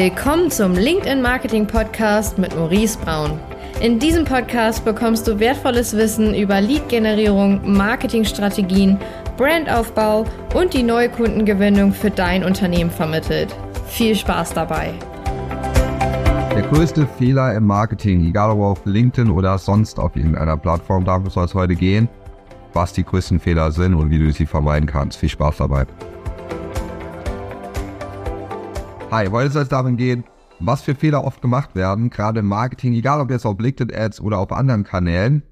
Willkommen zum LinkedIn Marketing Podcast mit Maurice Braun. In diesem Podcast bekommst du wertvolles Wissen über Lead-Generierung, Marketingstrategien, Brandaufbau und die neue Kundengewinnung für dein Unternehmen vermittelt. Viel Spaß dabei! Der größte Fehler im Marketing, egal ob auf LinkedIn oder sonst auf irgendeiner Plattform, darum soll es heute gehen, was die größten Fehler sind und wie du sie vermeiden kannst. Viel Spaß dabei! Hi, heute soll es darum gehen, was für Fehler oft gemacht werden, gerade im Marketing, egal ob jetzt auf LinkedIn-Ads oder auf anderen Kanälen.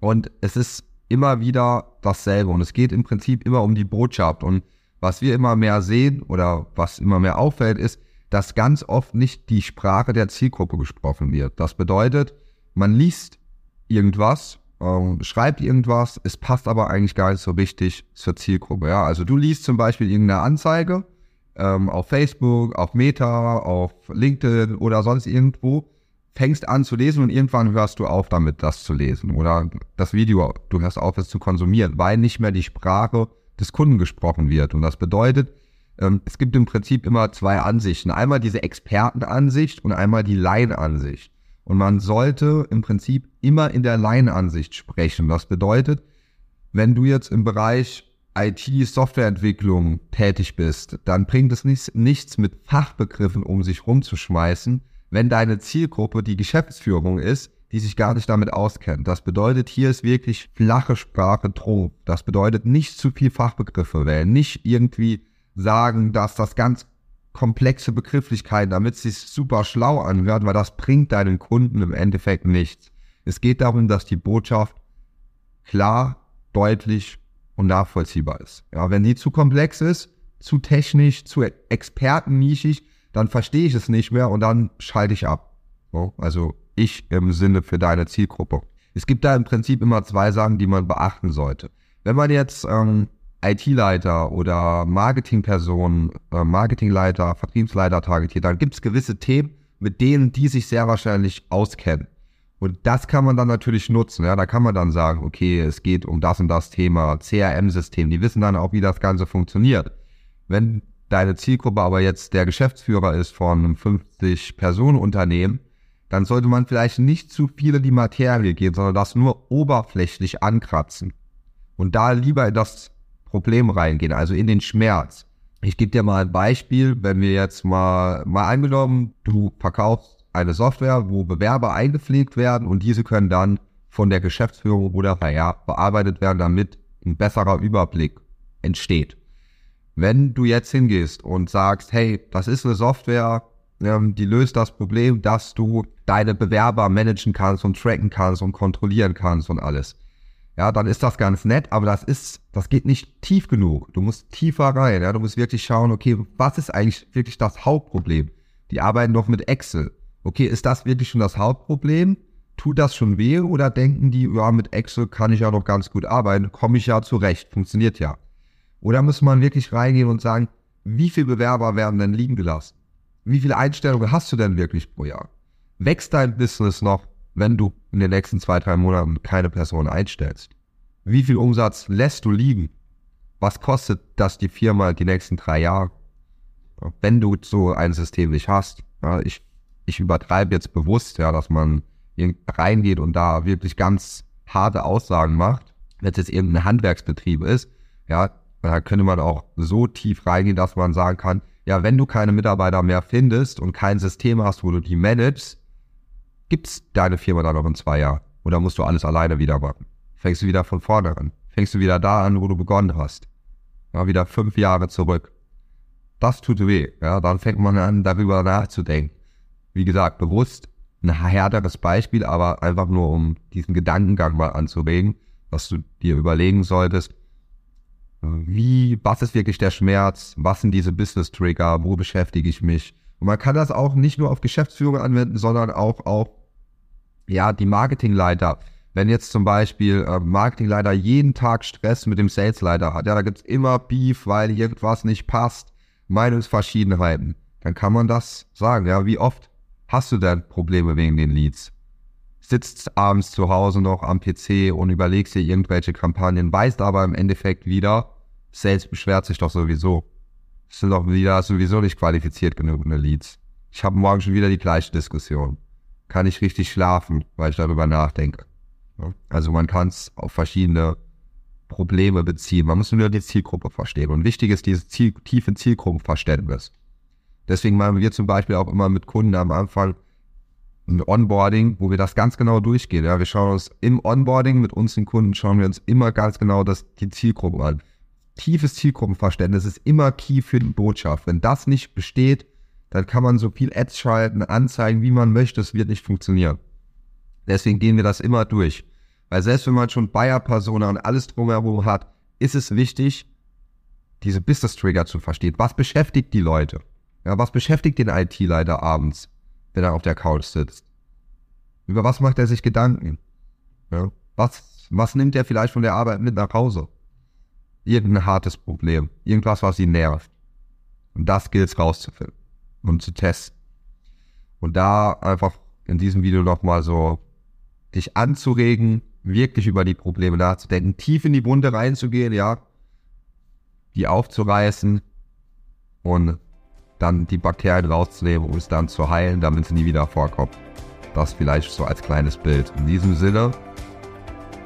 Und es ist immer wieder dasselbe und es geht im Prinzip immer um die Botschaft. Und was wir immer mehr sehen oder was immer mehr auffällt, ist, dass ganz oft nicht die Sprache der Zielgruppe gesprochen wird. Das bedeutet, man liest irgendwas, äh, schreibt irgendwas, es passt aber eigentlich gar nicht so richtig zur Zielgruppe. Ja? Also du liest zum Beispiel irgendeine Anzeige, ähm, auf Facebook, auf Meta, auf LinkedIn oder sonst irgendwo, fängst an zu lesen und irgendwann hörst du auf damit, das zu lesen oder das Video, du hörst auf, es zu konsumieren, weil nicht mehr die Sprache des Kunden gesprochen wird. Und das bedeutet, ähm, es gibt im Prinzip immer zwei Ansichten. Einmal diese Expertenansicht und einmal die Laienansicht. Und man sollte im Prinzip immer in der Laienansicht sprechen. Das bedeutet, wenn du jetzt im Bereich IT-Softwareentwicklung tätig bist, dann bringt es nichts, nichts mit Fachbegriffen um sich rumzuschmeißen, wenn deine Zielgruppe die Geschäftsführung ist, die sich gar nicht damit auskennt. Das bedeutet, hier ist wirklich flache Sprache Trumpf. Das bedeutet nicht zu viel Fachbegriffe wählen, nicht irgendwie sagen, dass das ganz komplexe Begrifflichkeiten, damit es sich super schlau anhört, weil das bringt deinen Kunden im Endeffekt nichts. Es geht darum, dass die Botschaft klar, deutlich und nachvollziehbar ist. Ja, wenn die zu komplex ist, zu technisch, zu expertennischig, dann verstehe ich es nicht mehr und dann schalte ich ab. So, also ich im Sinne für deine Zielgruppe. Es gibt da im Prinzip immer zwei Sachen, die man beachten sollte. Wenn man jetzt ähm, IT-Leiter oder Marketingperson, äh, Marketingleiter, Vertriebsleiter targetiert, dann gibt es gewisse Themen, mit denen die sich sehr wahrscheinlich auskennen. Und das kann man dann natürlich nutzen. Ja, da kann man dann sagen, okay, es geht um das und das Thema, CRM-System. Die wissen dann auch, wie das Ganze funktioniert. Wenn deine Zielgruppe aber jetzt der Geschäftsführer ist von einem 50-Personen-Unternehmen, dann sollte man vielleicht nicht zu viel in die Materie gehen, sondern das nur oberflächlich ankratzen. Und da lieber in das Problem reingehen, also in den Schmerz. Ich gebe dir mal ein Beispiel, wenn wir jetzt mal, mal angenommen, du verkaufst eine Software, wo Bewerber eingepflegt werden und diese können dann von der Geschäftsführung oder naja, bearbeitet werden, damit ein besserer Überblick entsteht. Wenn du jetzt hingehst und sagst, hey, das ist eine Software, ähm, die löst das Problem, dass du deine Bewerber managen kannst und tracken kannst und kontrollieren kannst und alles. Ja, dann ist das ganz nett, aber das ist, das geht nicht tief genug. Du musst tiefer rein, ja, du musst wirklich schauen, okay, was ist eigentlich wirklich das Hauptproblem? Die arbeiten doch mit Excel okay, ist das wirklich schon das Hauptproblem? Tut das schon weh oder denken die, ja, mit Excel kann ich ja noch ganz gut arbeiten, komme ich ja zurecht, funktioniert ja. Oder muss man wirklich reingehen und sagen, wie viele Bewerber werden denn liegen gelassen? Wie viele Einstellungen hast du denn wirklich pro Jahr? Wächst dein Business noch, wenn du in den nächsten zwei, drei Monaten keine Person einstellst? Wie viel Umsatz lässt du liegen? Was kostet das die Firma die nächsten drei Jahre? Wenn du so ein System nicht hast. Ich ich übertreibe jetzt bewusst, ja, dass man reingeht und da wirklich ganz harte Aussagen macht, wenn es jetzt irgendein Handwerksbetrieb ist, ja, da könnte man auch so tief reingehen, dass man sagen kann, ja, wenn du keine Mitarbeiter mehr findest und kein System hast, wo du die managst, gibt's deine Firma dann noch in zwei Jahren? Oder musst du alles alleine wieder machen? Fängst du wieder von vorne an? Fängst du wieder da an, wo du begonnen hast? Ja, wieder fünf Jahre zurück. Das tut weh. Ja, dann fängt man an, darüber nachzudenken wie gesagt, bewusst ein härteres Beispiel, aber einfach nur um diesen Gedankengang mal anzuregen, dass du dir überlegen solltest, wie, was ist wirklich der Schmerz, was sind diese Business Trigger, wo beschäftige ich mich? Und man kann das auch nicht nur auf Geschäftsführung anwenden, sondern auch auf, ja, die Marketingleiter. Wenn jetzt zum Beispiel äh, Marketingleiter jeden Tag Stress mit dem Salesleiter hat, ja, da gibt's immer Beef, weil irgendwas nicht passt, Meinungsverschiedenheiten, dann kann man das sagen, ja, wie oft hast du denn Probleme wegen den Leads? Sitzt abends zu Hause noch am PC und überlegst dir irgendwelche Kampagnen, weißt aber im Endeffekt wieder, Sales beschwert sich doch sowieso. sind doch wieder sowieso nicht qualifiziert genug eine Leads. Ich habe morgen schon wieder die gleiche Diskussion. Kann ich richtig schlafen, weil ich darüber nachdenke. Also man kann es auf verschiedene Probleme beziehen. Man muss nur die Zielgruppe verstehen. Und wichtig ist dieses Ziel, tiefe Zielgruppenverständnis. Deswegen machen wir zum Beispiel auch immer mit Kunden am Anfang ein Onboarding, wo wir das ganz genau durchgehen. Ja, wir schauen uns im Onboarding mit unseren Kunden schauen wir uns immer ganz genau das, die Zielgruppen an. Tiefes Zielgruppenverständnis ist immer key für die Botschaft. Wenn das nicht besteht, dann kann man so viel Ads schalten, anzeigen, wie man möchte, es wird nicht funktionieren. Deswegen gehen wir das immer durch. Weil selbst wenn man schon Buyer-Persona und alles drumherum hat, ist es wichtig, diese Business-Trigger zu verstehen. Was beschäftigt die Leute? Ja, was beschäftigt den IT-Leiter abends, wenn er auf der Couch sitzt? Über was macht er sich Gedanken? Ja, was, was nimmt er vielleicht von der Arbeit mit nach Hause? Irgendein hartes Problem. Irgendwas, was ihn nervt. Und das gilt es rauszufinden und zu testen. Und da einfach in diesem Video nochmal so dich anzuregen, wirklich über die Probleme nachzudenken, tief in die Wunde reinzugehen, ja, die aufzureißen und dann die Bakterien rauszunehmen, um es dann zu heilen, damit sie nie wieder vorkommen. Das vielleicht so als kleines Bild. In diesem Sinne,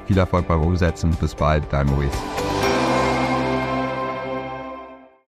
viel Erfolg beim Umsetzen. Bis bald, dein Maurice.